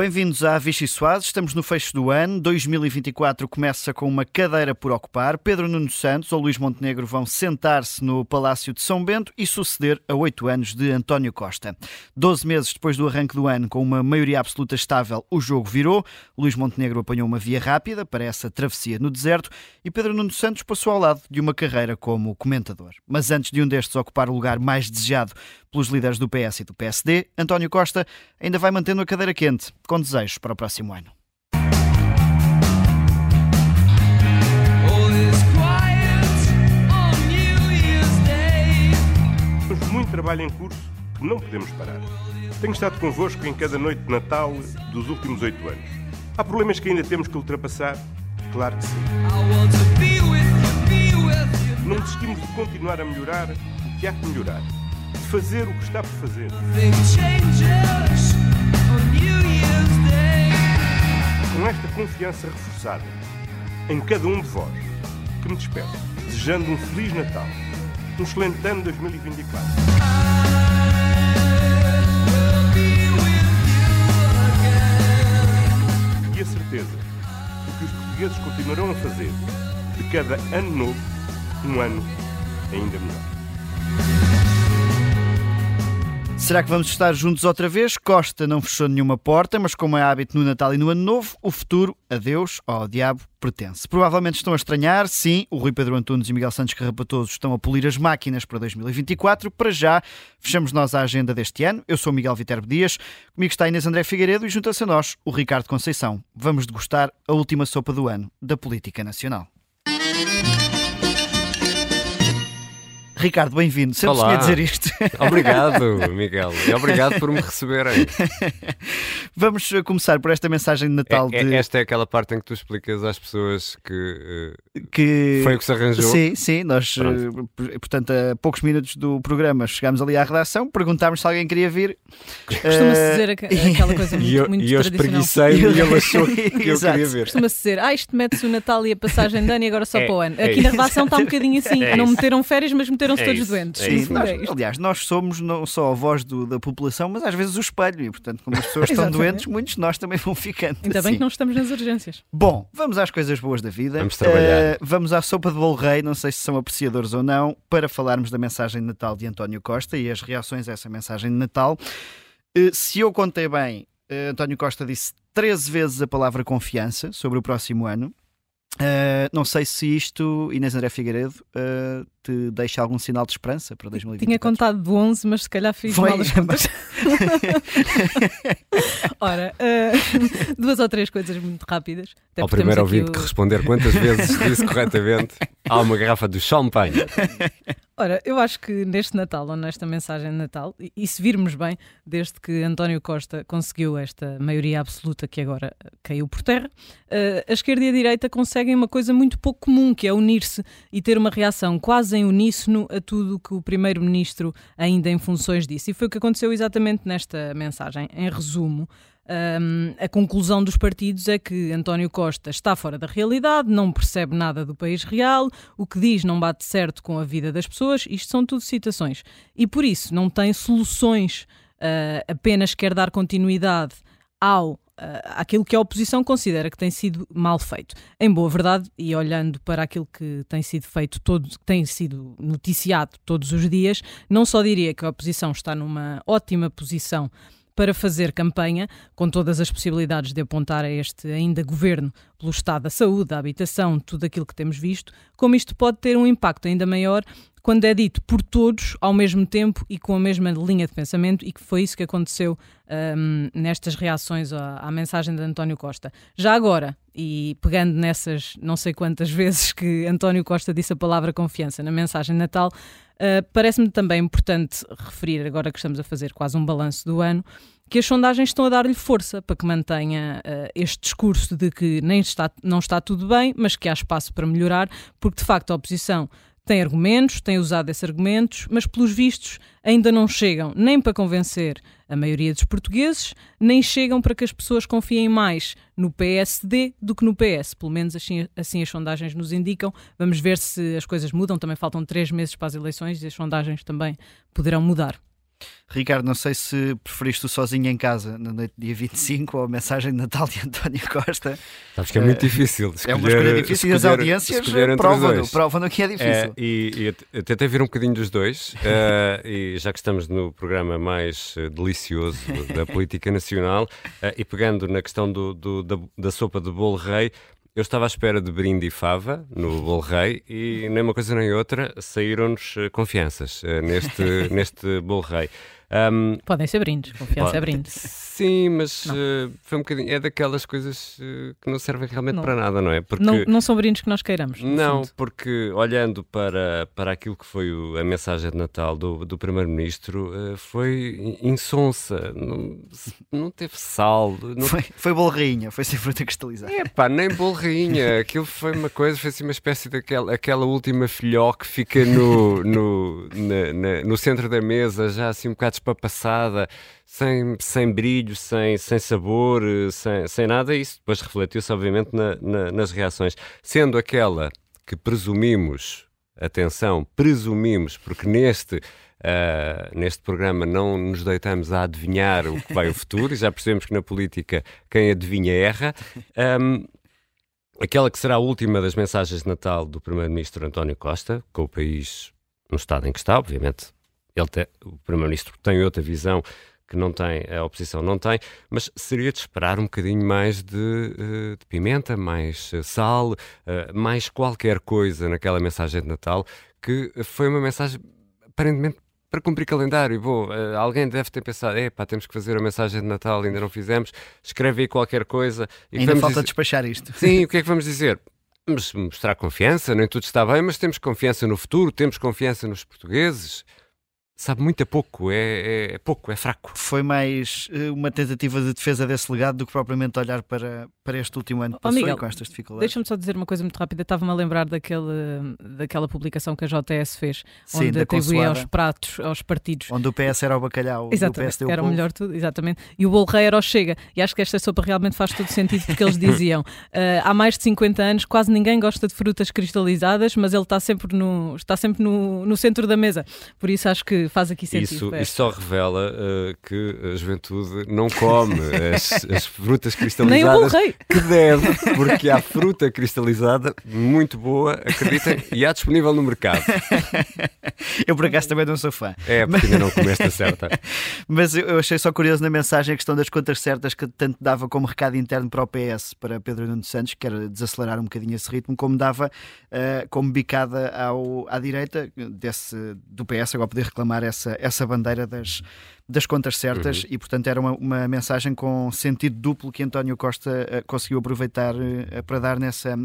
Bem-vindos à Vichy Soares. Estamos no fecho do ano. 2024 começa com uma cadeira por ocupar. Pedro Nuno Santos ou Luís Montenegro vão sentar-se no Palácio de São Bento e suceder a oito anos de António Costa. Doze meses depois do arranque do ano, com uma maioria absoluta estável, o jogo virou. Luís Montenegro apanhou uma via rápida para essa travessia no deserto e Pedro Nuno Santos passou ao lado de uma carreira como comentador. Mas antes de um destes ocupar o lugar mais desejado pelos líderes do PS e do PSD, António Costa ainda vai mantendo a cadeira quente com desejos para o próximo ano. Temos muito trabalho em curso que não podemos parar. Tenho estado convosco em cada noite de Natal dos últimos oito anos. Há problemas que ainda temos que ultrapassar? Claro que sim. Não desistimos de continuar a melhorar o que há que melhorar, fazer o que está por fazer. Com esta confiança reforçada em cada um de vós, que me despeço, desejando um Feliz Natal, um excelente ano 2024. E a certeza de que os portugueses continuarão a fazer de cada ano novo um ano ainda melhor. Será que vamos estar juntos outra vez? Costa não fechou nenhuma porta, mas como é hábito no Natal e no Ano Novo, o futuro, a Deus ou ao diabo, pertence. Provavelmente estão a estranhar, sim, o Rui Pedro Antunes e Miguel Santos Carrapatoso estão a polir as máquinas para 2024. Para já, fechamos nós a agenda deste ano. Eu sou Miguel Viterbo Dias, comigo está Inês André Figueiredo e junta-se a nós o Ricardo Conceição. Vamos degustar a última sopa do ano da política nacional. Ricardo, bem-vindo. Sempre Olá. dizer isto. Obrigado, Miguel. E obrigado por me receberem. Vamos eh, começar por esta mensagem de Natal É- é- de, esta é aquela parte em que tu explicas às pessoas que que foi o que se arranjou. Sim, sim, nós, Pronto. eh, portanto, a poucos minutos do programa chegámos ali à redação, perguntámos se alguém queria vir. Costuma-se Eh, dizer aqu- aquela coisa muito, E eu, muito e eu tradicional. espreguicei-me e ele achou que eu queria ver. Costuma-se dizer, ah, isto mete-se o Natal e a passagem de ano e agora só É, para o ano. é Aqui na isso. redação está um bocadinho assim. É não isso. meteram férias, mas meteram-se É todos isso, doentes. é Sim, fundo nós- é aliás, nós somos não só a voz do- da população, mas às vezes o espelho, e portanto, como as pessoas estão doentes, muitos de nós também vão ficando. Ainda bem assim. que não estamos nas urgências. Bom, vamos às coisas boas da vida. Vamos trabalhar. Eh, vamos à sopa de bolo rei, não sei se são apreciadores ou não, para falarmos da mensagem de Natal de António Costa e as reações a essa mensagem de Natal. Eh, se eu contei bem, eh, António Costa disse 13 vezes a palavra confiança sobre o próximo ano. Não sei se isto, Inês André Figueiredo, te deixa algum sinal de esperança para 2024. Tinha contado de 11, mas se calhar fiz Foi. mal as contas. Ora, eh, duas ou três coisas muito rápidas. Até Ao primeiro ouvinte o- que responder quantas vezes disse corretamente, há uma garrafa de champanhe. Ora, eu acho que neste Natal, ou nesta mensagem de Natal, e, e se virmos bem, desde que António Costa conseguiu esta maioria absoluta que agora caiu por terra, eh, a esquerda e a direita conseguem uma coisa muito pouco comum, que é unir-se e ter uma reação quase em uníssono a tudo o que o primeiro-ministro ainda em funções disse. E foi o que aconteceu exatamente nesta mensagem. Em resumo, Hum, a conclusão dos partidos é que António Costa está fora da realidade, não percebe nada do país real, o que diz não bate certo com a vida das pessoas, isto são tudo citações. E por isso não tem soluções, ah, apenas quer dar continuidade ao aquilo que a oposição considera que tem sido mal feito. Em boa verdade, e olhando para aquilo que tem sido feito, todo, que tem sido noticiado todos os dias, não só diria que a oposição está numa ótima posição para fazer campanha, com todas as possibilidades de apontar a este ainda governo pelo estado da saúde, da habitação, tudo aquilo que temos visto, como isto pode ter um impacto ainda maior quando é dito por todos ao mesmo tempo e com a mesma linha de pensamento, e que foi isso que aconteceu hum, nestas reações à, à mensagem de António Costa. Já agora, e pegando nessas não sei quantas vezes que António Costa disse a palavra confiança na mensagem Natal, Uh, Parece-me também importante referir, agora que estamos a fazer quase um balanço do ano, que as sondagens estão a dar-lhe força para que mantenha uh, este discurso de que nem está, não está tudo bem, mas que há espaço para melhorar, porque de facto a oposição tem argumentos, tem usado esses argumentos, mas pelos vistos ainda não chegam nem para convencer a maioria dos portugueses, nem chegam para que as pessoas confiem mais no PSD do que no PS. Pelo menos assim, assim as sondagens nos indicam. Vamos ver se as coisas mudam. Também faltam três meses para as eleições e as sondagens também poderão mudar. Ricardo, não sei se preferiste o sozinho em casa na noite dia 25 ou a mensagem de Natal de António Costa. Sabes que é muito difícil. Escolher, é uma escolha difícil e as audiências provam, provam que é difícil. É, e, e eu tentei ver um bocadinho dos dois, uh, e já que estamos no programa mais uh, delicioso da política nacional, uh, e pegando na questão do, do da, da sopa de bolo rei, eu estava à espera de brinde e fava no Bolo Rei e nem uma coisa nem outra saíram-nos confianças neste, neste Bolo Rei. Um, Podem ser brindes, confiança é brinde. Sim, mas uh, foi um bocadinho. É daquelas coisas uh, que não servem realmente não. para nada, não é? Porque, não, não são brindes que nós queiramos. Não, fundo. porque olhando para, para aquilo que foi o, a mensagem de Natal do, do Primeiro-Ministro, uh, foi insonsa. Não, não teve sal. Não... Foi, foi bolrinha, foi sem fruta cristalizada. É pá, nem bolrinha. Aquilo foi uma coisa, foi assim uma espécie daquela aquela última filhó que fica no, no, na, na, no centro da mesa, já assim um bocado espapassada, sem, sem brilho, sem, sem sabor, sem, sem nada, isso depois refletiu-se, obviamente, na, na, nas reações. Sendo aquela que presumimos, atenção, presumimos, porque neste. Uh, neste programa não nos deitamos a adivinhar o que vai o futuro e já percebemos que na política quem adivinha erra. Um, aquela que será a última das mensagens de Natal do Primeiro-Ministro António Costa, com o país no estado em que está, obviamente ele te, o Primeiro-Ministro tem outra visão que não tem, a oposição não tem, mas seria de esperar um bocadinho mais de, eh, de pimenta, mais eh, sal, eh, mais qualquer coisa naquela mensagem de Natal, que foi uma mensagem aparentemente para cumprir calendário. Bom, alguém deve ter pensado, epá, temos que fazer a mensagem de Natal, ainda não fizemos, escreve aí qualquer coisa. E ainda falta dizer... despachar isto. Sim, o que é que vamos dizer? Vamos mostrar confiança, nem tudo está bem, mas temos confiança no futuro, temos confiança nos portugueses sabe muito a pouco, é, é, é, pouco, é fraco. Foi mais uh, uma tentativa de defesa desse legado do que propriamente olhar para, para este último ano que passou oh, Miguel, com estas dificuldades. Deixa-me só dizer uma coisa muito rápida, estava-me a lembrar daquele, daquela publicação que a JS fez, Sim, onde atribuía aos pratos, aos partidos. Onde o PS era o bacalhau, exatamente, o PS era o melhor tudo, exatamente. E o bolo rei era o Chega. E acho que esta sopa realmente faz todo sentido porque eles diziam, uh, há mais de 50 anos quase ninguém gosta de frutas cristalizadas, mas ele está sempre no, está sempre no, no centro da mesa. Por isso acho que faz aqui sentido. Isso, isso só revela uh, que a juventude não come as, as frutas cristalizadas que deve, porque há fruta cristalizada muito boa, acreditem, e há disponível no mercado. eu por acaso também não sou fã. É, porque ainda não comeste a certa. Mas eu achei só curioso na mensagem a questão das contas certas que tanto dava como recado interno para o PS, para Pedro Nuno Santos, que era desacelerar um bocadinho esse ritmo, como dava uh, como bicada ao, à direita desse, do PS, agora poder reclamar essa, essa bandeira das, das contas certas uhum. e, portanto, era uma, uma mensagem com sentido duplo que António Costa uh, conseguiu aproveitar uh, para dar nessa,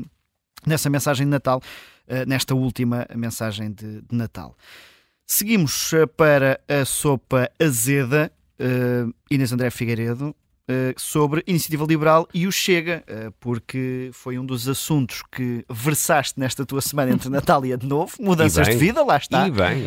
nessa mensagem de Natal, uh, nesta última mensagem de, de Natal. Seguimos para a sopa azeda. Inês André Figueiredo, uh, sobre Iniciativa Liberal e o Chega, uh, porque foi um dos assuntos que versaste nesta tua semana entre Natal e Ano Novo. Mudanças de vida, lá está.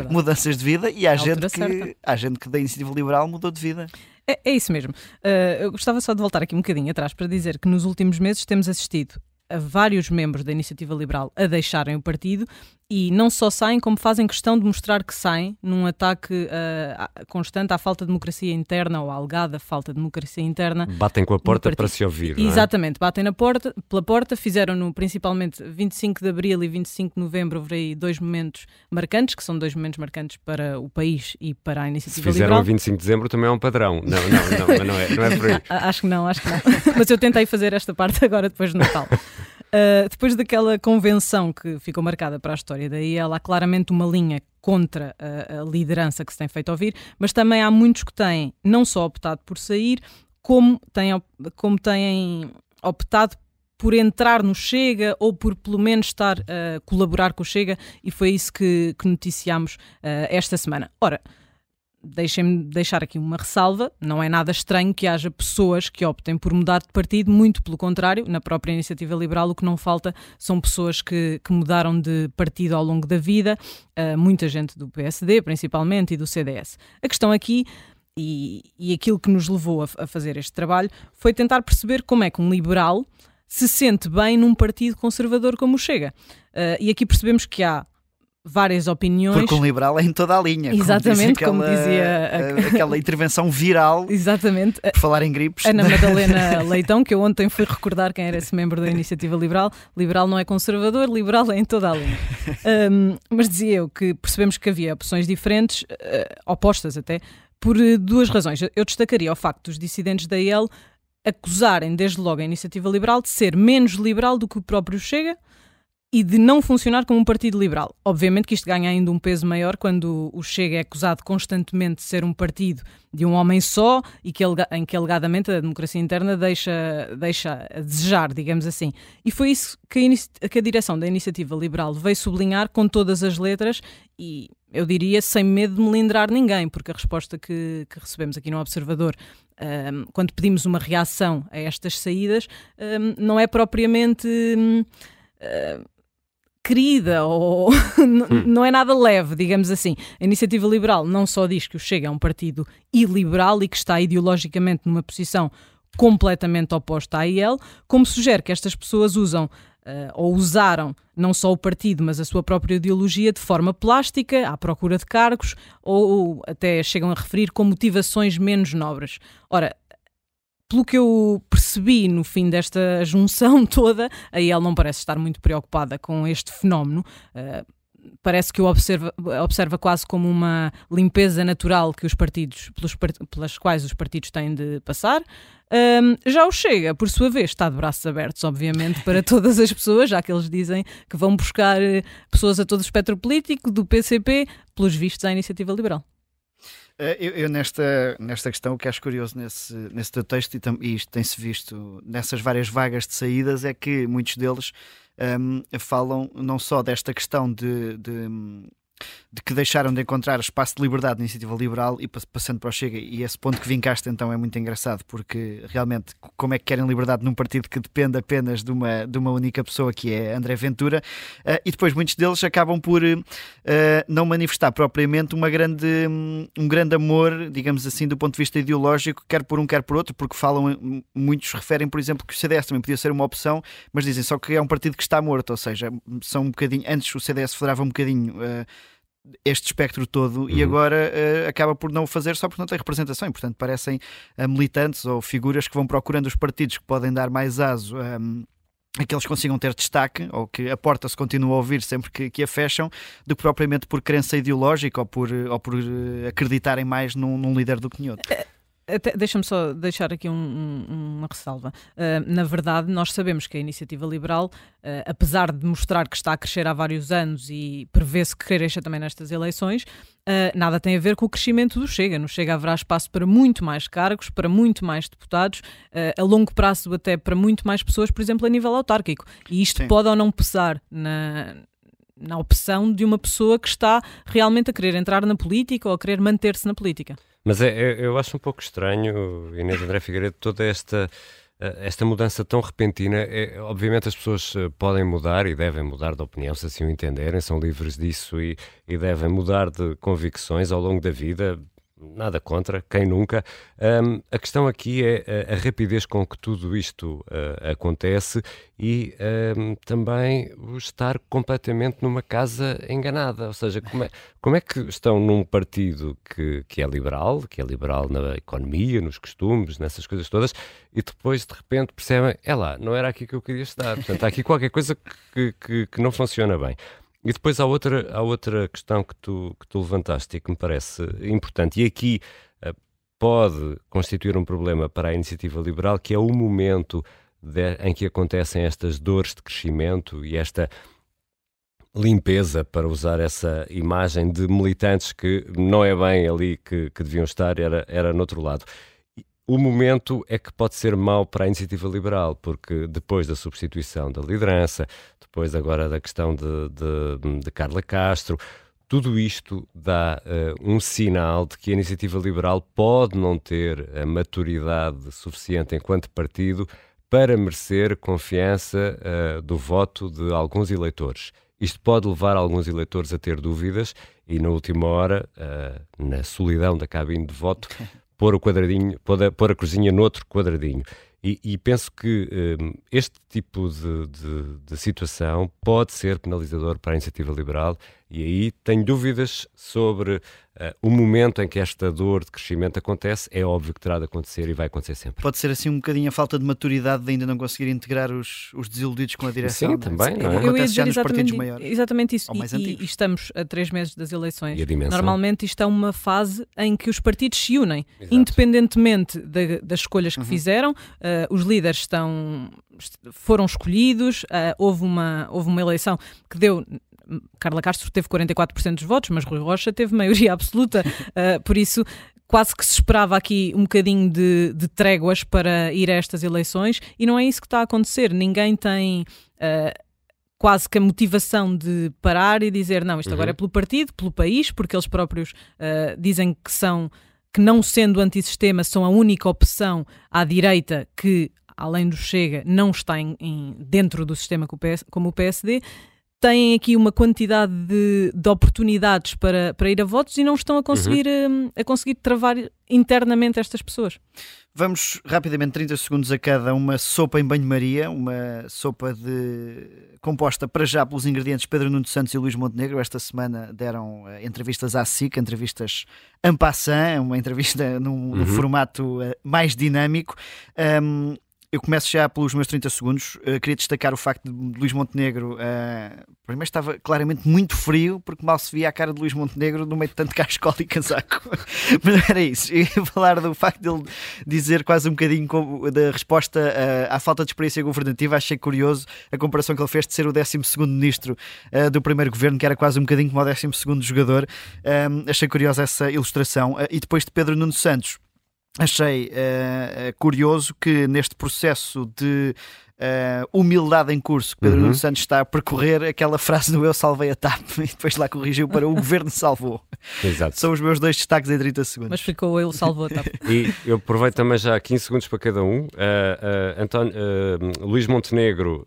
Mudanças de vida e há gente, que, há gente que da Iniciativa Liberal mudou de vida. É, é isso mesmo. Uh, eu gostava só de voltar aqui um bocadinho atrás para dizer que nos últimos meses temos assistido a vários membros da Iniciativa Liberal a deixarem o partido e não só saem, como fazem questão de mostrar que saem num ataque uh, constante à falta de democracia interna ou à alegada falta de democracia interna. Batem com a porta para se ouvir. É? Exatamente, batem na porta, pela porta, fizeram-no principalmente 25 de abril e 25 de novembro, houve aí dois momentos marcantes, que são dois momentos marcantes para o país e para a iniciativa Se fizeram liberal. a 25 de dezembro também é um padrão. Não, não, não, não, é, não é por aí. acho que não, acho que não. Mas eu tentei fazer esta parte agora depois do Natal. Uh, depois daquela convenção que ficou marcada para a história, daí ela há claramente uma linha contra a, a, liderança que se tem feito ouvir, mas também há muitos que têm não só optado por sair, como têm, como têm optado por entrar no Chega ou por pelo menos estar a colaborar com o Chega, e foi isso que, que noticiámos uh, esta semana. Ora, deixem-me deixar aqui uma ressalva: não é nada estranho que haja pessoas que optem por mudar de partido, muito pelo contrário, na própria iniciativa liberal, o que não falta são pessoas que, que mudaram de partido ao longo da vida, uh, muita gente do PSD, principalmente, e do CDS. A questão aqui. E, e aquilo que nos levou a, a fazer este trabalho foi tentar perceber como é que um liberal se sente bem num partido conservador como o Chega. Uh, e aqui percebemos que há várias opiniões. Porque um liberal é em toda a linha. Exatamente, como, dizia, como dizia aquela intervenção viral. Exatamente. Por falar em gripes. Ana Madalena Leitão, que eu ontem fui recordar quem era esse membro da Iniciativa Liberal. Liberal não é conservador, liberal é em toda a linha. Um, mas dizia eu que percebemos que havia opções diferentes, uh, opostas até, por uh, duas razões. Eu destacaria o facto dos dissidentes da IEL acusarem desde logo a Iniciativa Liberal de ser menos liberal do que o próprio Chega e de não funcionar como um partido liberal. Obviamente que isto ganha ainda um peso maior quando o Chega é acusado constantemente de ser um partido de um homem só e que, em que alegadamente a democracia interna deixa, deixa a desejar, digamos assim. E foi isso que a, que a direção da Iniciativa Liberal veio sublinhar com todas as letras e, eu diria, sem medo de melindrar ninguém, porque a resposta que, que recebemos aqui no Observador um, quando pedimos uma reação a estas saídas, um, não é propriamente. Um, querida ou hum. não é nada leve, digamos assim. A Iniciativa Liberal não só diz que o Chega é um partido iliberal e que está ideologicamente numa posição completamente oposta à IEL, como sugere que estas pessoas usam uh, ou usaram não só o partido, mas a sua própria ideologia de forma plástica, à procura de cargos, ou até chegam a referir com motivações menos nobres. Ora, pelo que eu percebi no fim desta junção toda, aí ela não parece estar muito preocupada com este fenómeno. Uh, parece que o observa, observa quase como uma limpeza natural que os partidos, pelos, pelas quais os partidos têm de passar. Um, já o Chega, por sua vez, está de braços abertos, obviamente, para todas as pessoas, já que eles dizem que vão buscar eh, pessoas a todo o espectro político, do PCP, pelos vistos à iniciativa liberal. Eh, eu, eu, nesta, nesta questão, o que acho curioso nesse, nesse teu texto, e, e isto tem-se visto nessas várias vagas de saídas, é que muitos deles um, ehm, falam não só desta questão de, de de que deixaram de encontrar espaço de liberdade na iniciativa liberal e passando para o Chega, e esse ponto que vincaste então é muito engraçado, porque realmente como é que querem liberdade num partido que depende apenas de uma, de uma única pessoa que é André Ventura, uh, e depois muitos deles acabam por uh, não manifestar propriamente uma grande, um grande amor, digamos assim, do ponto de vista ideológico, quer por um, quer por outro, porque falam, muitos referem, por exemplo, que o CDS também podia ser uma opção, mas dizem só que é um partido que está morto, ou seja, são um bocadinho, antes o CDS federava um bocadinho uh, este espectro todo uhum. e agora uh, acaba por não o fazer só porque não tem representação e, portanto, parecem uh, militantes ou figuras que vão procurando os partidos que podem dar mais aso um, a que eles consigam ter destaque ou que a porta se continue a ouvir sempre que, que a fecham, do que propriamente por crença ideológica ou por, ou por uh, acreditarem mais num, num líder do que em outro. Deixa-me só deixar aqui um, um, uma ressalva. Uh, na verdade, nós sabemos que a iniciativa liberal, uh, apesar de mostrar que está a crescer há vários anos e prevê-se que cresça também nestas eleições, uh, nada tem a ver com o crescimento do Chega. No Chega haverá espaço para muito mais cargos, para muito mais deputados, a longo prazo até para muito mais pessoas, por exemplo, a nível autárquico. E isto Sim. pode ou não pesar na, na opção de uma pessoa que está realmente a querer entrar na política ou a querer manter-se na política. Mas é, é, eu acho um pouco estranho, Inês André Figueiredo, toda esta eh, esta mudança tão repentina, é, obviamente as pessoas eh, podem mudar e devem mudar de opinião se assim o entenderem, são livres disso e, e devem mudar de convicções ao longo da vida, nada contra, quem nunca. Um, a questão aqui é a, rapidez com que tudo isto uh, acontece e um, também o estar completamente numa casa enganada. Ou seja, como é, como é que estão num partido que, que é liberal, que é liberal na economia, nos costumes, nessas coisas todas, e depois de repente percebem, é lá, não era aqui que eu queria estar. Portanto, há aqui qualquer coisa que, que, que não funciona bem. E depois há outra, há outra questão que tu, que tu levantaste e que me parece importante, e aqui uh, pode constituir um problema para a iniciativa liberal, que é o momento de, em que acontecem estas dores de crescimento e esta limpeza, para usar essa imagem de militantes que não é bem ali que, que deviam estar, era, era no outro lado o momento é que pode ser mau para a iniciativa liberal, porque depois da substituição da liderança, depois agora da questão de, de, de Carla Castro, tudo isto dá uh, um sinal de que a iniciativa liberal pode não ter a maturidade suficiente enquanto partido para merecer confiança uh, do voto de alguns eleitores. Isto pode levar alguns eleitores a ter dúvidas e, na última hora, uh, na solidão da cabine de voto, pôr o quadradinho, pôr a, pôr a cozinha noutro quadradinho. E, e, penso que um, este tipo de, de, de, situação pode ser penalizador para a iniciativa liberal, e aí tenho dúvidas sobre uh, o momento em que esta dor de crescimento acontece. É óbvio que terá de acontecer e vai acontecer sempre. Pode ser assim um bocadinho a falta de maturidade de ainda não conseguir integrar os, os desiludidos com a direção. Sim, também. Não é? Eu ia dizer exatamente, exatamente isso. E, e, estamos a três meses das eleições. E Normalmente isto é uma fase em que os partidos se unem, Exato. independentemente de, das escolhas que uhum. fizeram. Uh, uh, os líderes estão, foram escolhidos, uh, houve, uma, houve uma eleição que deu Carla Castro teve 44% dos votos, mas Rui Rocha teve maioria absoluta. Uh, por isso, quase que se esperava aqui um bocadinho de, de, tréguas para ir a estas eleições e não é isso que está a acontecer. Ninguém tem. Quase que a motivação de parar e dizer não, isto uhum. agora é pelo partido, pelo país, porque eles próprios dizem que são que não sendo antissistema são a única opção à direita que, além do Chega, não está em, em, dentro do sistema como o PSD, têm aqui uma quantidade de, de oportunidades para, para ir a votos e não estão a conseguir, uhum. a, a conseguir travar internamente estas pessoas. Vamos rapidamente, 30 segundos a cada, uma sopa em banho-maria, uma sopa de... composta para já pelos ingredientes Pedro Nuno Santos e Luís Montenegro. Esta semana deram uh, entrevistas à SIC, entrevistas en passant, uma entrevista num, uhum. num formato uh, mais dinâmico. Um, eu começo já pelos meus 30 segundos. Uh, queria destacar o facto de Luís Montenegro. Uh, primeiro estava claramente muito frio, porque mal se via a cara de Luís Montenegro no meio de tanto cascola e casaco. Mas era isso. Falar do facto dele dizer quase um bocadinho da resposta uh, à falta de experiência governativa. Achei curioso a comparação que ele fez de ser o 12 ministro uh, do primeiro governo, que era quase um bocadinho como o 12 jogador. achei curiosa essa ilustração. e depois de Pedro Nuno Santos achei uh, curioso que neste processo de uh, humildade em curso que Pedro uhum. Nuno Santos está a percorrer aquela frase do eu salvei a TAP e depois lá corrigiu para o governo salvou. Exato. São os meus dois destaques em 30 segundos. Mas ficou eu salvou a TAP. e eu aproveito também já 15 segundos para cada um. Uh, António, Luís Montenegro,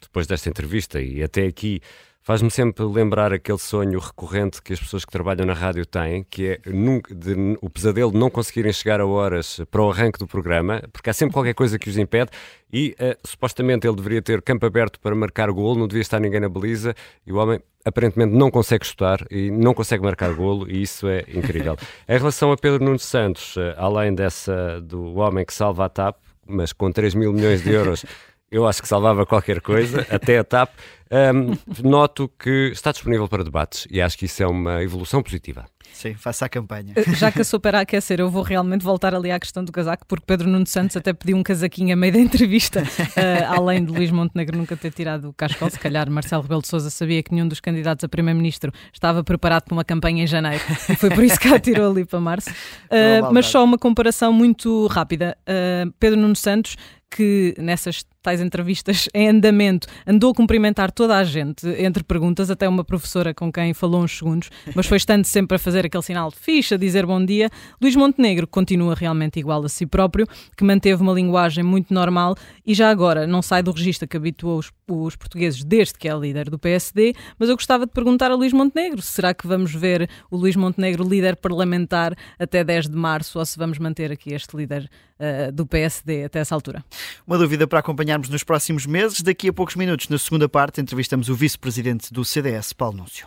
depois desta entrevista e até aqui faz-me sempre lembrar aquele sonho recorrente que as pessoas que trabalham na rádio têm, que é nunca, de, o pesadelo de não conseguirem chegar a horas para o arranque do programa, porque há sempre qualquer coisa que os impede e uh, supostamente ele deveria ter campo aberto para marcar golo, não devia estar ninguém na baliza e o homem aparentemente não consegue chutar e não consegue marcar golo e isso é incrível. em relação a Pedro Nuno Santos, uh, além dessa do homem que salva a TAP, mas com 3 mil milhões de euros eu acho que salvava qualquer coisa, até a TAP. Um, noto que está disponível para debates e acho que isso é uma evolução positiva. Sim, faça a campanha. Eh, já que a sopa era a aquecer, eu vou realmente voltar ali à questão do casaco, porque Pedro Nuno Santos até pediu um casaquinho a meio da entrevista, uh, além de Luís Montenegro nunca ter tirado o cascol. Se calhar Marcelo Rebelo de Sousa sabia que nenhum dos candidatos a Primeiro-Ministro estava preparado para uma campanha em janeiro e foi por isso que a tirou ali para março. Uh, mas só uma comparação muito rápida. Uh, Pedro Nuno Santos que nessas tais entrevistas em andamento andou a cumprimentar toda a gente entre perguntas, até uma professora com quem falou uns segundos, mas foi estando sempre a fazer aquele sinal de ficha, dizer bom dia. Luís Montenegro continua realmente igual a si próprio, que manteve uma linguagem muito normal e já agora não sai do registro que habituou os, os portugueses desde que é líder do PSD, mas eu gostava de perguntar a Luís Montenegro, será que vamos ver o Luís Montenegro líder parlamentar até 10 de março ou se vamos manter aqui este líder uh, do PSD até essa altura? Uma dúvida para acompanharmos nos próximos meses. Daqui a poucos minutos, na segunda parte, entrevistamos o vice-presidente do CDS, Paulo Núncio.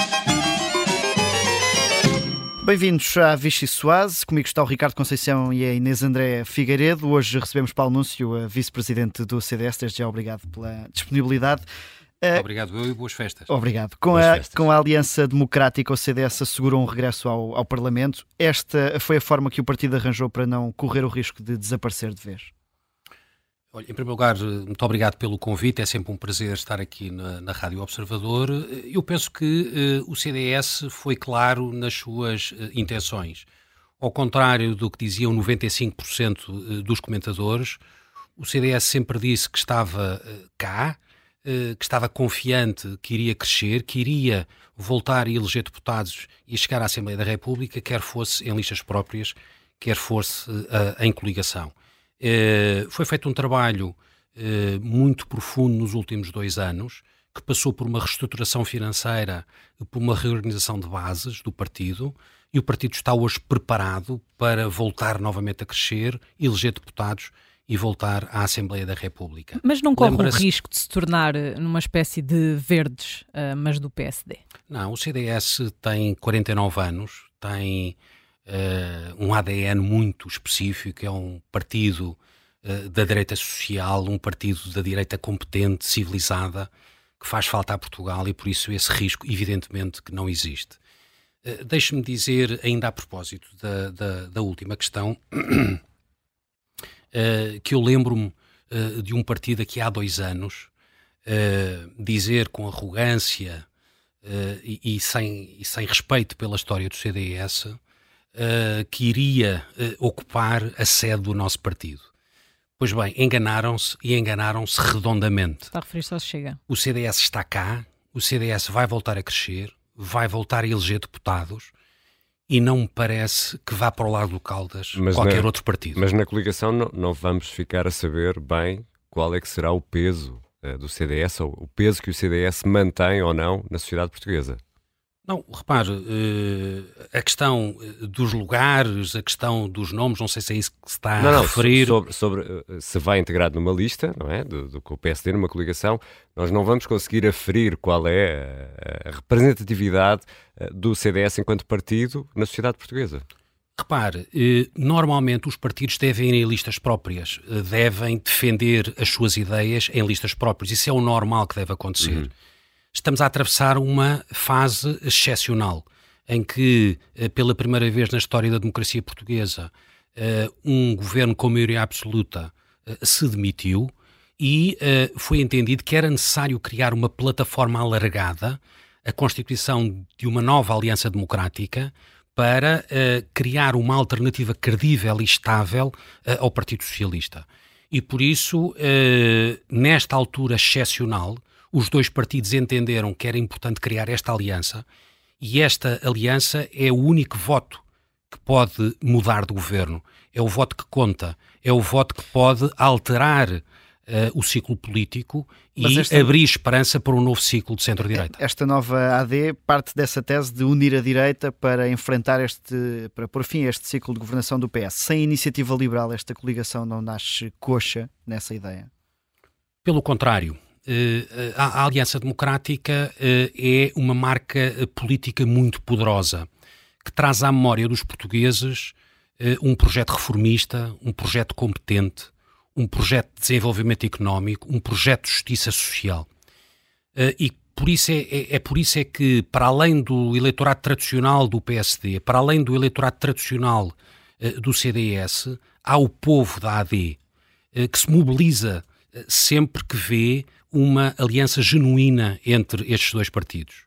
Bem-vindos à Vichy Soase. Comigo está o Ricardo Conceição e a Inês André Figueiredo. Hoje recebemos Paulo Núncio, vice-presidente do CDS. Desde já, obrigado pela disponibilidade. Uh, Obrigado, eu e boas festas. Obrigado. Com, boas a, festas. com a Aliança Democrática, o CDS assegurou um regresso ao, ao Parlamento. Esta foi a forma que o partido arranjou para não correr o risco de desaparecer de vez? Olha, em primeiro lugar, muito obrigado pelo convite. É sempre um prazer estar aqui na, na Rádio Observador. Eu penso que uh, o CDS foi claro nas suas uh, intenções. Ao contrário do que diziam 95% dos comentadores, o CDS sempre disse que estava uh, cá, que estava confiante que iria crescer, que iria voltar a eleger deputados e chegar à Assembleia da República, quer fosse em listas próprias, quer fosse em coligação. Eh, foi feito um trabalho eh, muito profundo nos últimos dois anos, que passou por uma reestruturação financeira, por uma reorganização de bases do partido, e o partido está hoje preparado para voltar novamente a crescer, eleger deputados e voltar à Assembleia da República. Mas não corre o risco de se tornar eh, numa espécie de verdes, mas do PSD? Não, o CDS tem 49 anos, tem um ADN muito específico, é um partido uh, da direita social, um partido da direita competente, civilizada, que faz falta a Portugal e por isso esse risco, evidentemente, que não existe. Uh, Deixe-me dizer, ainda a propósito da, da, da última questão, que eu lembro-me de um partido aqui há dois anos dizer com arrogância e, e, sem, e sem respeito pela história do CDS uh, que iria uh, ocupar a sede do nosso partido. Pois bem, enganaram-se e enganaram-se redondamente. Está a referir-se ao Chega. O CDS está cá, o CDS vai voltar a crescer, vai voltar a eleger deputados e não me parece que vá para o lado do Caldas mas qualquer na, outro partido. Mas na coligação não, não, vamos ficar a saber bem qual é que será o peso uh, do CDS, ou o peso que o CDS mantém ou não na sociedade portuguesa. Não, repare, uh, a questão eh, dos lugares, a questão dos nomes, não sei se é isso que se está não, a referir. Sobre, sobre uh, se vai integrado numa lista, não é? Do, do, com o PSD numa coligação, nós não vamos conseguir aferir qual é a, representatividade do CDS enquanto partido na sociedade portuguesa. Repare, normalmente os partidos devem ir em listas próprias, devem defender as suas ideias em listas próprias. Isso é o normal que deve acontecer. Uhum estamos a atravessar uma fase excepcional em que, eh, pela primeira vez na história da democracia portuguesa, eh, um governo com maioria absoluta eh, se demitiu e foi entendido que era necessário criar uma plataforma alargada, a constituição de uma nova aliança democrática, para criar uma alternativa credível e estável ao Partido Socialista. E por isso, nesta altura excepcional, os dois partidos entenderam que era importante criar esta aliança e esta aliança é o único voto que pode mudar de governo. É o voto que conta, é o voto que pode alterar uh, o ciclo político e esta... abrir esperança para um novo ciclo de centro-direita. Esta nova AD parte dessa tese de unir a direita para enfrentar este, para pôr fim a este ciclo de governação do PS. Sem iniciativa liberal, esta coligação não nasce coxa nessa ideia? Pelo contrário, a, Aliança Democrática eh, é uma marca eh, política muito poderosa que traz à memória dos portugueses um projeto reformista, um projeto competente, um projeto de desenvolvimento económico, um projeto de justiça social. E por isso é, é, é, por isso é que, para além do eleitorado tradicional do PSD, para além do eleitorado tradicional do CDS, há o povo da AD que se mobiliza sempre que vê uma aliança genuína entre estes dois partidos.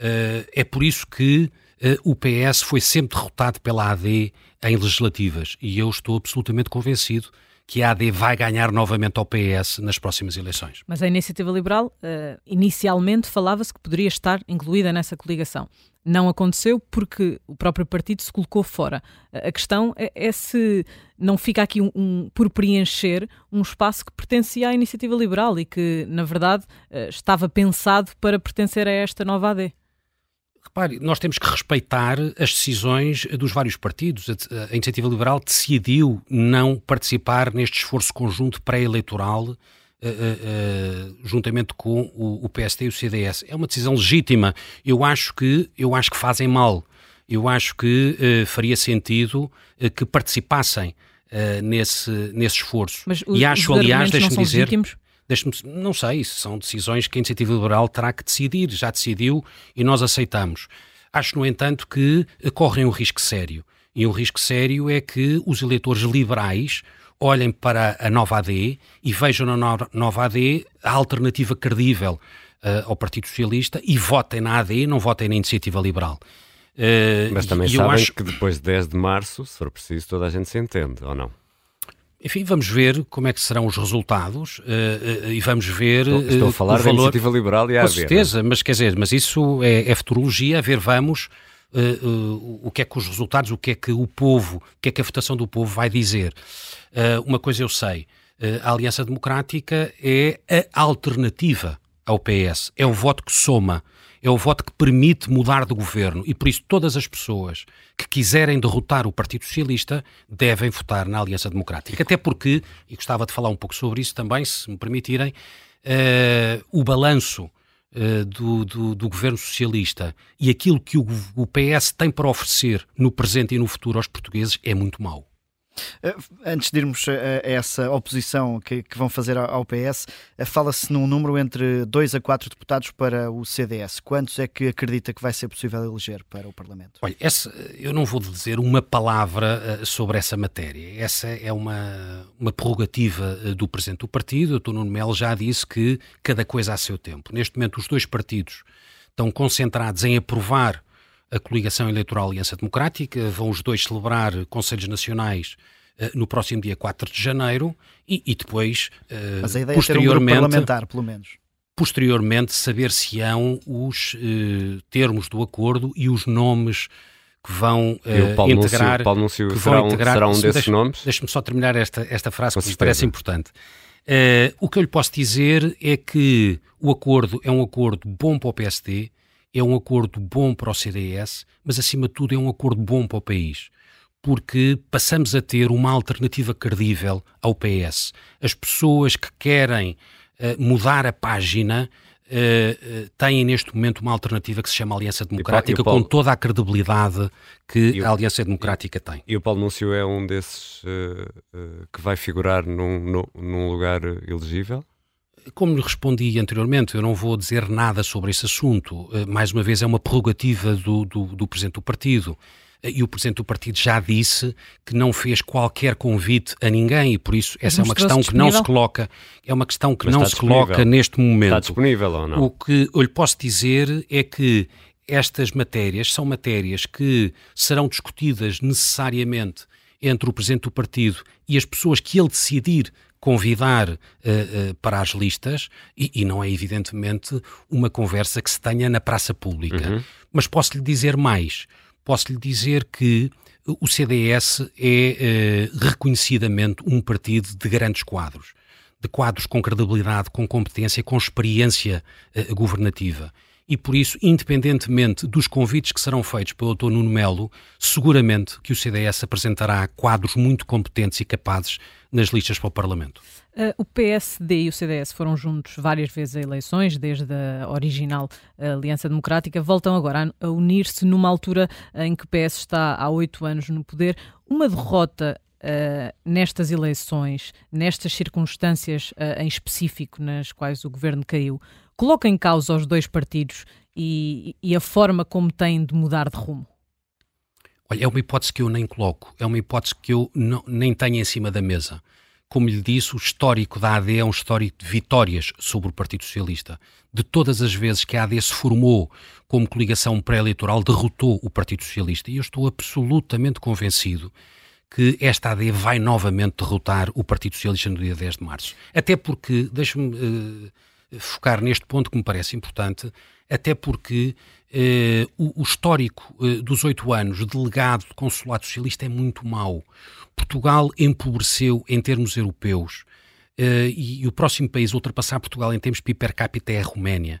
Uh, é por isso que uh, o PS foi sempre derrotado pela AD em legislativas e eu estou absolutamente convencido que a AD vai ganhar novamente ao PS nas próximas eleições. Mas a Iniciativa Liberal, uh, inicialmente falava-se que poderia estar incluída nessa coligação. Não aconteceu porque o próprio partido se colocou fora. A questão é, é se não fica aqui um, um, por preencher um espaço que pertencia à iniciativa liberal e que, na verdade, eh, estava pensado para pertencer a esta nova AD. Repare, nós temos que respeitar as decisões dos vários partidos. A, Iniciativa Liberal decidiu não participar neste esforço conjunto pré-eleitoral Uh, uh, juntamente com o, o, PSD e o CDS. É uma decisão legítima. Eu acho que, eu acho que fazem mal. Eu acho que uh, faria sentido que participassem nesse, nesse esforço. Mas os, e acho, os aliás, deixe-me dizer. Legítimos? Deixe-me, não sei, são decisões que a Iniciativa Liberal terá que decidir, já decidiu e nós aceitamos. Acho, no entanto, que correm um risco sério. E um risco sério é que os eleitores liberais olhem para a nova AD e vejam na nova AD a alternativa credível uh, ao Partido Socialista e votem na AD, não votem na Iniciativa Liberal. Uh, Mas também sabem acho... que depois de 10 de março, se for preciso, toda a gente se entende, ou não? Enfim, vamos ver como é que serão os resultados uh, uh, e vamos ver. Estou, estou a falar da iniciativa liberal e a Com certeza, mas quer dizer, mas isso é, é futurologia, a ver, vamos. Uh, o que é que os resultados, o que é que o povo, o que é que a votação do povo vai dizer. uma coisa eu sei, a Aliança Democrática é a alternativa ao PS, é o voto que soma é o voto que permite mudar de governo e por isso todas as pessoas que quiserem derrotar o Partido Socialista devem votar na Aliança Democrática. Até porque, e gostava de falar um pouco sobre isso também, se me permitirem, uh, o balanço uh, do, do, do, governo socialista e aquilo que o, o PS tem para oferecer no presente e no futuro aos portugueses é muito mau. Eh, antes de irmos a, essa oposição que, vão fazer ao PS, eh, fala-se num número entre 2 a 4 deputados para o CDS. Quantos é que acredita que vai ser possível eleger para o Parlamento? Olha, essa, eu não vou dizer uma palavra uh, sobre essa matéria. Essa é uma, uma prerrogativa do Presidente do Partido. O Dr. Nuno Melo já disse que cada coisa a seu tempo. Neste momento, os dois partidos estão concentrados em aprovar a coligação eleitoral Aliança Democrática, vão os dois celebrar Conselhos Nacionais uh, no próximo dia 4 de janeiro e, e depois, uh, Mas a ideia posteriormente, é ter um parlamentar, pelo menos. Posteriormente, saber-se-ão os uh, termos do acordo e os nomes que vão uh, integrar. Paulo Núncio que será, um, integrar, será um desses deixa, nomes? Deixe-me só terminar esta, esta frase Com que me parece importante. Uh, o que eu lhe posso dizer é que o acordo é um acordo bom para o PSD, é um acordo bom para o CDS, mas acima de tudo é um acordo bom para o país. Porque passamos a ter uma alternativa credível ao PS. As pessoas que querem uh, mudar a página Uh, uh, têm neste momento uma alternativa que se chama Aliança Democrática, Paulo... com toda a credibilidade que o... a Aliança Democrática tem. E o Paulo Núncio é um desses que vai figurar num, num lugar elegível? Como lhe respondi anteriormente, eu não vou dizer nada sobre esse assunto. Eh, mais uma vez, é uma prerrogativa do, do, do Presidente do Partido. Eh, e o Presidente do Partido já disse que não fez qualquer convite a ninguém e por isso essa é uma questão que não se coloca, é uma questão que Mas não se disponível. coloca neste momento. Está disponível ou não? O que eu lhe posso dizer é que estas matérias são matérias que serão discutidas necessariamente entre o Presidente do Partido e as pessoas que ele decidir convidar uh, uh, para as listas e, e, não é evidentemente uma conversa que se tenha na praça pública. Uhum. Mas posso lhe dizer mais. Posso lhe dizer que o CDS é uh, reconhecidamente um partido de grandes quadros, de quadros com credibilidade, com competência, com experiência governativa e por isso, independentemente dos convites que serão feitos pelo Dr. Nuno Melo, seguramente que o CDS apresentará quadros muito competentes e capazes nas listas para o Parlamento. Uh, o PSD e o CDS foram juntos várias vezes a eleições, desde a original Aliança Democrática, voltam agora a, unir-se numa altura em que o PS está há oito anos no poder. Uma derrota Uh, nestas eleições, nestas circunstâncias uh, em específico nas quais o governo caiu, coloca em causa os dois partidos e, e a forma como têm de mudar de rumo? Olha, é uma hipótese que eu nem coloco, é uma hipótese que eu não, nem tenho em cima da mesa. Como lhe disse, o histórico da AD é um histórico de vitórias sobre o Partido Socialista. De todas as vezes que a AD se formou como coligação pré-eleitoral, derrotou o Partido Socialista. E eu estou absolutamente convencido que esta AD vai novamente derrotar o Partido Socialista no dia 10 de março. Até porque, deixe-me uh, focar neste ponto que me parece importante, até porque eh, o, o, histórico eh, dos oito anos de legado de consulado socialista é muito mau. Portugal empobreceu em termos europeus eh, e, e, o próximo país a ultrapassar Portugal em termos de per capita é a Roménia.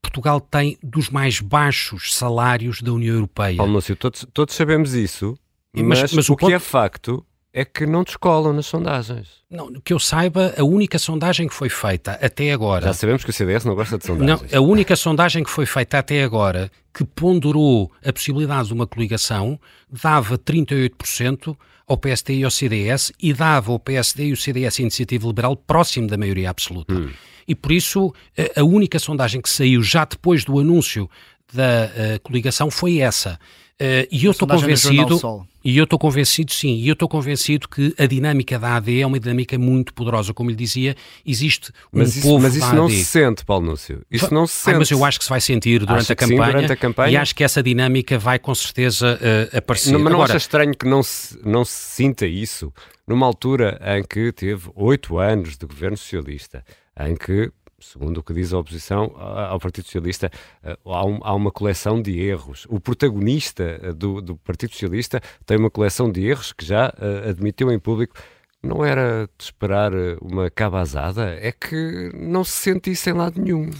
Portugal tem dos mais baixos salários da União Europeia. Paulo Lúcio, todos, todos sabemos isso, mas, mas, mas o, o ponto... que é facto é que não descolam nas sondagens. Não, que eu saiba, a única sondagem que foi feita até agora. Já sabemos que o CDS não gosta de sondagens. Não, a única sondagem que foi feita até agora que ponderou a possibilidade de uma coligação dava 38% ao PSD e ao CDS e dava ao PSD e o CDS a Iniciativa Liberal próximo da maioria absoluta. Hum. E por isso, a única sondagem que saiu já depois do anúncio da uh, coligação foi essa. Uh, e eu estou convencido, e eu estou convencido, sim, e eu estou convencido que a dinâmica da AD é uma dinâmica muito poderosa, como lhe dizia, existe um mas isso, povo Mas isso não se sente, Paulo Núcio. Isso não se sente. Ah, mas eu acho que se vai sentir durante a, campanha, sim, durante a, campanha, e acho que essa dinâmica vai com certeza uh, aparecer. Não, mas não Agora, acha estranho que não se, não se sinta isso numa altura em que teve oito anos de governo socialista, em que segundo o que diz a oposição ao Partido Socialista, eh, há, um, uma coleção de erros. O protagonista eh, do, do, Partido Socialista tem uma coleção de erros que já uh, admitiu em público. Não era de esperar uma cabazada? É que não se sente isso em lado nenhum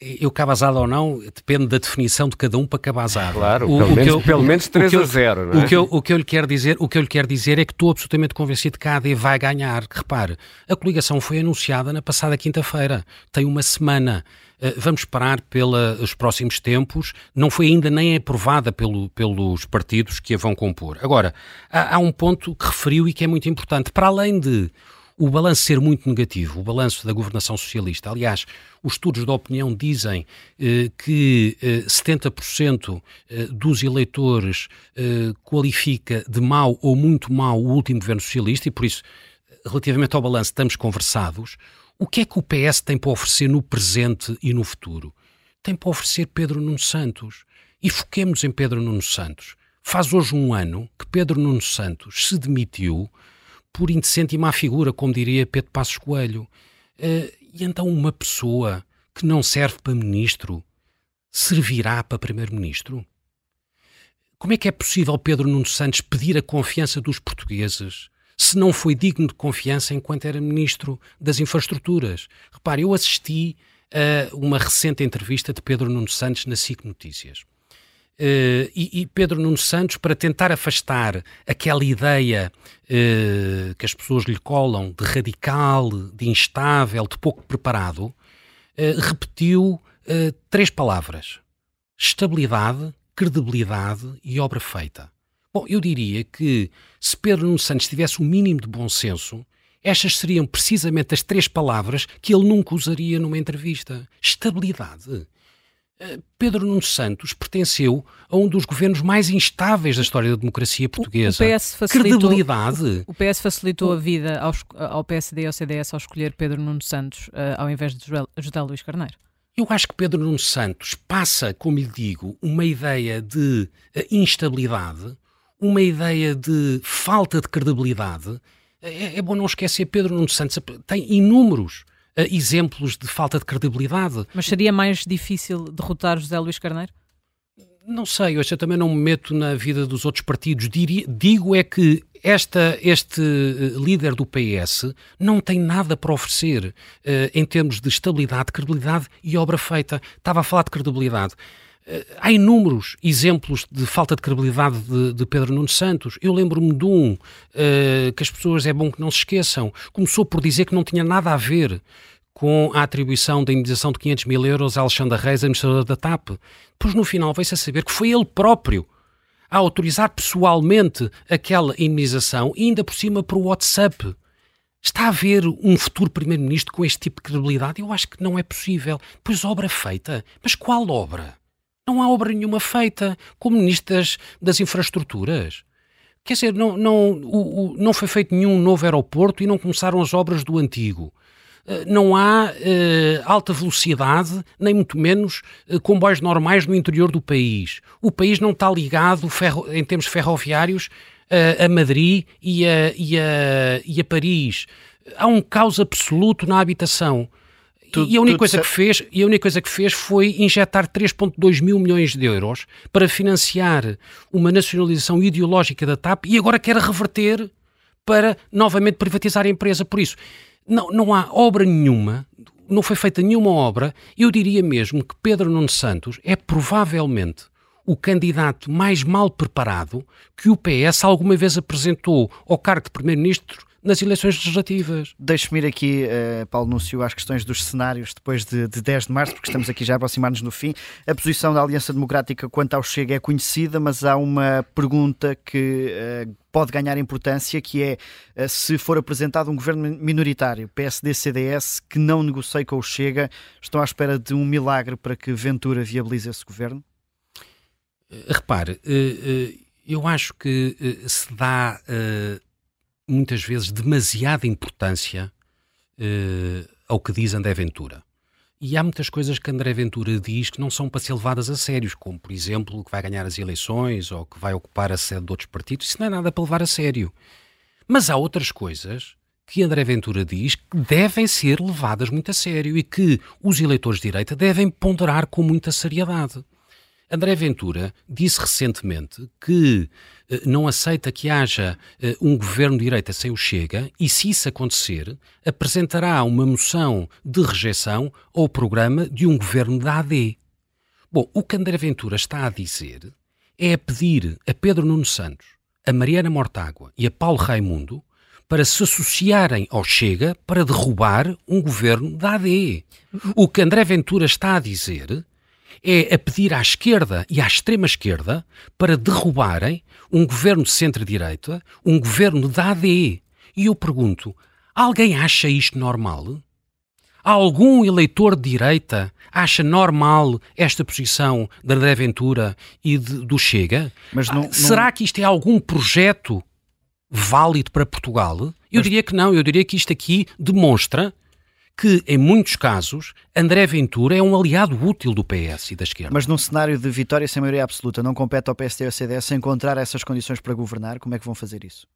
eu cabazado ou não, depende da definição de cada um para cabazado. Claro, o, pelo, o menos, eu, pelo menos 3 a 0. Não é? o, que eu, o, que eu lhe quero dizer, o que eu lhe quero dizer é que estou absolutamente convencido que a AD vai ganhar. Repare, a coligação foi anunciada na passada quinta-feira, tem uma semana. Eh, vamos esperar pelos próximos tempos. Não foi ainda nem aprovada pelo, pelos partidos que a vão compor. Agora, há, há um ponto que referiu e que é muito importante. Para além de o balanço ser muito negativo, o balanço da governação socialista. Aliás, os estudos da opinião dizem eh, que eh, 70% eh, dos eleitores eh, qualifica de mau ou muito mau o último governo socialista e, por isso, relativamente ao balanço, estamos conversados. O que é que o PS tem para oferecer no presente e no futuro? Tem para oferecer Pedro Nuno Santos. E foquemos em Pedro Nuno Santos. Faz hoje um ano que Pedro Nuno Santos se demitiu por indecente e má figura, como diria Pedro Passos Coelho. Uh, e então uma pessoa que não serve para ministro servirá para primeiro-ministro? Como é que é possível Pedro Nuno Santos pedir a confiança dos portugueses se não foi digno de confiança enquanto era ministro das infraestruturas? Repare, eu assisti a uma recente entrevista de Pedro Nuno Santos na SIC Notícias. Uh, e, Pedro Nuno Santos, para tentar afastar aquela ideia uh, que as pessoas lhe colam de radical, de instável, de pouco preparado, uh, repetiu três palavras: estabilidade, credibilidade e obra feita. Bom, eu diria que se Pedro Nuno Santos tivesse o um mínimo de bom senso, estas seriam precisamente as três palavras que ele nunca usaria numa entrevista: estabilidade Pedro Nuno Santos pertenceu a um dos governos mais instáveis da história da democracia portuguesa. O PS facilitou, Credibilidade. O PS facilitou a vida aos, ao PSD e ao CDS ao escolher Pedro Nuno Santos uh, ao invés de José Luís Carneiro. Eu acho que Pedro Nuno Santos passa, como lhe digo, uma ideia de uh, instabilidade, uma ideia de falta de credibilidade. É, é bom não esquecer, Pedro Nuno Santos tem inúmeros exemplos de falta de credibilidade. Mas seria mais difícil derrotar José Luís Carneiro? Não sei, eu também não me meto na vida dos outros partidos. Digo é que esta, este eh, líder do PS não tem nada para oferecer uh, em termos de estabilidade, credibilidade e obra feita. Estava a falar de credibilidade. Uh, há inúmeros exemplos de falta de credibilidade de, de Pedro Nuno Santos. Eu lembro-me de um uh, que as pessoas é bom que não se esqueçam. Começou por dizer que não tinha nada a ver com a atribuição da indenização de 500 mil euros a Alexandre Reis, administrador da TAP. Pois no final veio-se a saber que foi ele próprio a autorizar pessoalmente aquela indenização e ainda por cima por WhatsApp. Está a haver um futuro Primeiro-Ministro com este tipo de credibilidade? Eu acho que não é possível. Pois obra feita. Mas qual obra? Não há obra nenhuma feita como Ministro das, Infraestruturas. Quer dizer, não, não, o, o, não foi feito nenhum novo aeroporto e não começaram as obras do antigo. Eh, não há uh, alta velocidade, nem muito menos uh, comboios normais no interior do país. O país não está ligado ferro, em termos ferroviários uh, a Madrid e a, e, a, e a Paris. Há um caos absoluto na habitação. E a única coisa que fez, e a única coisa que fez foi injetar 3.2 mil milhões de euros para financiar uma nacionalização ideológica da TAP e agora quer reverter para novamente privatizar a empresa. Por isso, não, não há obra nenhuma, não foi feita nenhuma obra. Eu diria mesmo que Pedro Nuno Santos é provavelmente o candidato mais mal preparado que o PS alguma vez apresentou ao cargo de Primeiro-Ministro nas eleições legislativas. Deixe-me ir aqui, uh, Paulo Núncio, às questões dos cenários depois de, de 10 de março, porque estamos aqui já a aproximar-nos no fim. A posição da Aliança Democrática quanto ao Chega é conhecida, mas há uma pergunta que uh, pode ganhar importância, que é uh, se for apresentado um governo minoritário, PSD-CDS, que não negocie com o Chega, estão à espera de um milagre para que Ventura viabilize esse governo? Repare, eu acho que se dá muitas vezes demasiada importância uh, ao que diz André Ventura. E há muitas coisas que André Ventura diz que não são para ser levadas a sérios, como, por exemplo, que vai ganhar as eleições ou que vai ocupar a sede de outros partidos. Isso não é nada para levar a sério. Mas há outras coisas que André Ventura diz que devem ser levadas muito a sério e que os eleitores de direita devem ponderar com muita seriedade. André Ventura disse recentemente que eh, não aceita que haja eh, um governo de direita sem o Chega e, se isso acontecer, apresentará uma moção de rejeição ao programa de um governo da AD. Bom, o que André Ventura está a dizer é a pedir a Pedro Nuno Santos, a Mariana Mortágua e a Paulo Raimundo para se associarem ao Chega para derrubar um governo da AD. O que André Ventura está a dizer é a pedir à esquerda e à extrema-esquerda para derrubarem um governo de centro-direita, um governo da ADE. E eu pergunto: alguém acha isto normal? Algum eleitor de direita acha normal esta posição da André Ventura e de, do Chega? Mas não, não... Será que isto é algum projeto válido para Portugal? Eu Mas... diria que não, eu diria que isto aqui demonstra que, em muitos casos, André Ventura é um aliado útil do PS e da esquerda. Mas num cenário de vitória sem maioria absoluta, não compete ao PSD ou ao CDS encontrar essas condições para governar? Como é que vão fazer isso?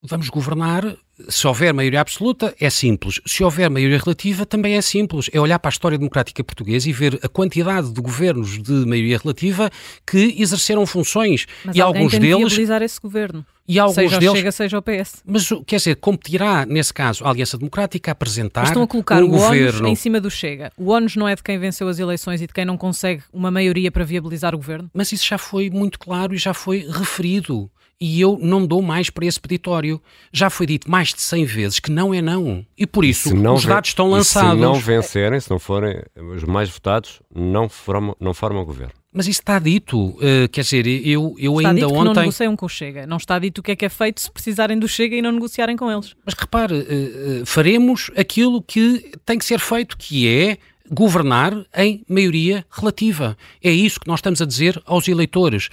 Vamos governar, se houver maioria absoluta, é simples. Se houver maioria relativa, também é simples. É olhar para a história democrática portuguesa e ver a quantidade de governos de maioria relativa que exerceram funções. Mas e alguns tem deles. De esse governo. E alguns seja deles... Chega, seja o PS. Mas quer dizer, competirá, nesse caso, a Aliança Democrática a apresentar. Mas estão a colocar um o governo... ONU em cima do Chega. O ONU não é de quem venceu as eleições e de quem não consegue uma maioria para viabilizar o governo? Mas isso já foi muito claro e já foi referido e eu não dou mais para esse peditório. Já foi dito mais de 100 vezes que não é não. E por isso os dados estão lançados. se não vencerem, se não forem os mais votados, não formam, não formam governo. Mas isso está dito, uh, quer dizer, eu, eu está ainda dito ontem. não negociam com o Chega. Não está dito o que é que é feito se precisarem do Chega e não negociarem com eles. Mas repare, uh, uh, faremos aquilo que tem que ser feito, que é governar em maioria relativa. É isso que nós estamos a dizer aos eleitores.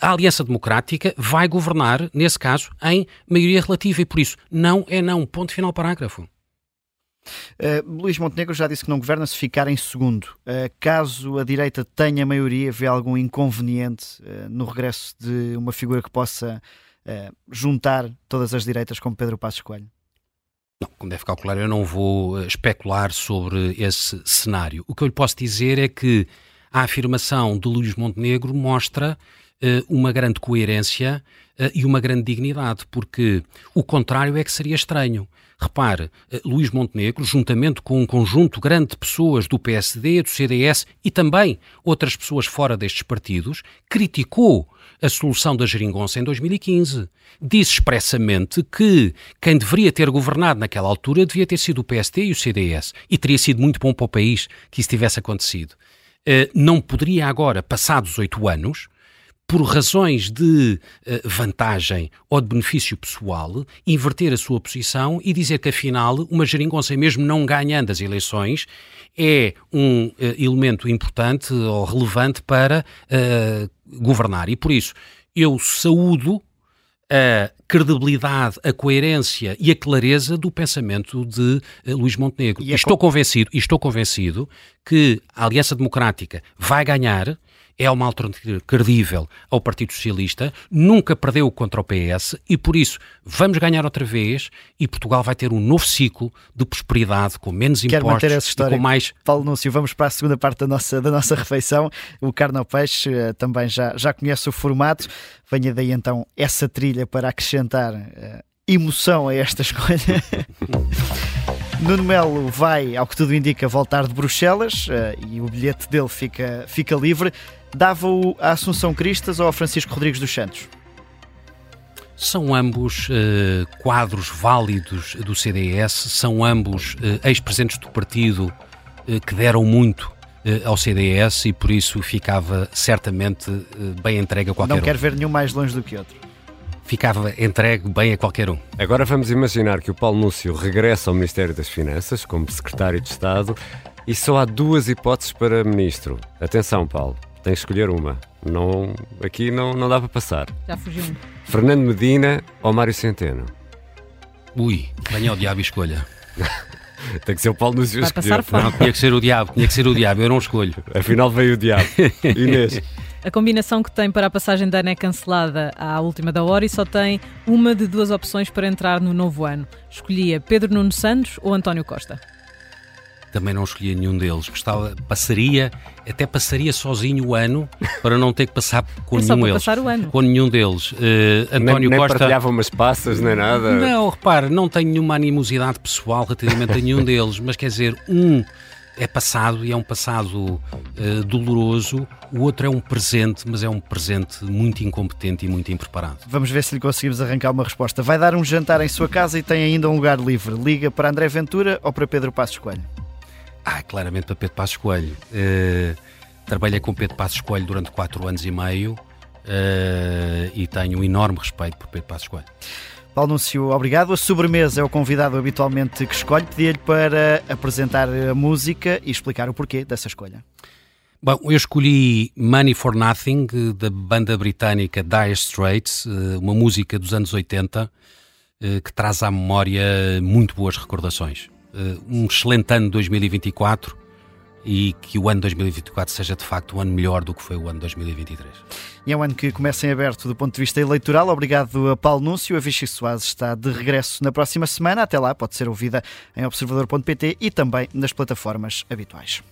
A Aliança Democrática vai governar, nesse caso, em maioria relativa e por isso não é não. Ponto final parágrafo. Uh, Luís Montenegro já disse que não governa se ficar em segundo. Uh, caso a direita tenha maioria, vê algum inconveniente uh, no regresso de uma figura que possa juntar todas as direitas como Pedro Passos Coelho? Não, como deve calcular, eu não vou especular sobre esse cenário. O que eu lhe posso dizer é que a afirmação de Luís Montenegro mostra uma grande coerência uh, e uma grande dignidade, porque o contrário é que seria estranho. Repare, uh, Luís Montenegro, juntamente com um conjunto grande de pessoas do PSD, do CDS e também outras pessoas fora destes partidos, criticou a solução da geringonça em 2015. Disse expressamente que quem deveria ter governado naquela altura devia ter sido o PSD e o CDS. E teria sido muito bom para o país que isso tivesse acontecido. Não poderia agora, passados oito anos, por razões de uh, vantagem ou de benefício pessoal, inverter a sua posição e dizer que, afinal, uma geringonça, mesmo não ganhando as eleições, é um uh, elemento importante ou relevante para uh, governar. E por isso, eu saúdo a credibilidade, a coerência e a clareza do pensamento de Luís Montenegro. E, estou convencido, e estou convencido que a Aliança Democrática vai ganhar é uma alternativa credível ao Partido Socialista, nunca perdeu contra o PS e por isso vamos ganhar outra vez e Portugal vai ter um novo ciclo de prosperidade com menos Quero impostos manter essa história. e com mais... Paulo Núncio, vamos para a segunda parte da nossa, da nossa refeição. O Carne ao Peixe eh, também já, já conhece o formato. Venha daí então essa trilha para acrescentar uh, emoção a esta escolha. Nuno Melo vai, ao que tudo indica, voltar de Bruxelas uh, e o bilhete dele fica, fica livre. Dava-o a Assunção Cristas ou a Francisco Rodrigues dos Santos? São ambos uh, quadros válidos do CDS, são ambos uh, ex-presidentes do partido uh, que deram muito ao CDS e por isso ficava certamente bem entregue a qualquer Não um. Não quero ver nenhum mais longe do que outro. Ficava entregue bem a qualquer um. Agora vamos imaginar que o Paulo Núncio regressa ao Ministério das Finanças como secretário de Estado e só há duas hipóteses para ministro. Atenção, Paulo, tem que escolher uma. Não, aqui não, não dá para passar. Já fugiu. Fernando Medina ou Mário Centeno? Ui, venha ao diabo e escolha. Tem que ser o Paulo Núcio Vai passar fome. Não, tinha que ser o diabo, tinha que ser o diabo, eu não escolho. Afinal veio o diabo. Inês. A combinação que tem para a passagem de ano é cancelada à última da hora e só tem uma de duas opções para entrar no novo ano. Escolhia Pedro Nuno Santos ou António Costa também não escolhia nenhum deles. Gostava, passaria, até passaria sozinho o ano para não ter que passar com é nenhum deles. Passar o ano. Com nenhum deles. Uh, António nem, nem Costa. partilhava umas passas nem nada. Não, repare, não tenho nenhuma animosidade pessoal relativamente a nenhum deles, mas quer dizer, um é passado e é um passado uh, doloroso, o outro é um presente, mas é um presente muito incompetente e muito impreparado. Vamos ver se lhe conseguimos arrancar uma resposta. Vai dar um jantar em sua casa e tem ainda um lugar livre. Liga para André Ventura ou para Pedro Passos Coelho? Ah, claramente para Pedro Passos Coelho. Uh, trabalhei com Pedro Passos Coelho durante quatro anos e meio uh, e tenho um enorme respeito por Pedro Passos Coelho. Paulo Núncio, obrigado. A sobremesa é o convidado habitualmente que escolhe. Pedi-lhe para apresentar a música e explicar o porquê dessa escolha. Bom, eu escolhi Money for Nothing, da banda britânica Dire Straits, eh, uma música dos anos 80 que traz à memória muito boas recordações. Um excelente ano 2024 e que o ano 2024 seja de facto um ano melhor do que foi o ano 2023. E é um ano que começa em aberto do ponto de vista eleitoral. Obrigado a Paulo Núncio. A Vichy Soares está de regresso na próxima semana. Até lá, pode ser ouvida em observador.pt e também nas plataformas habituais.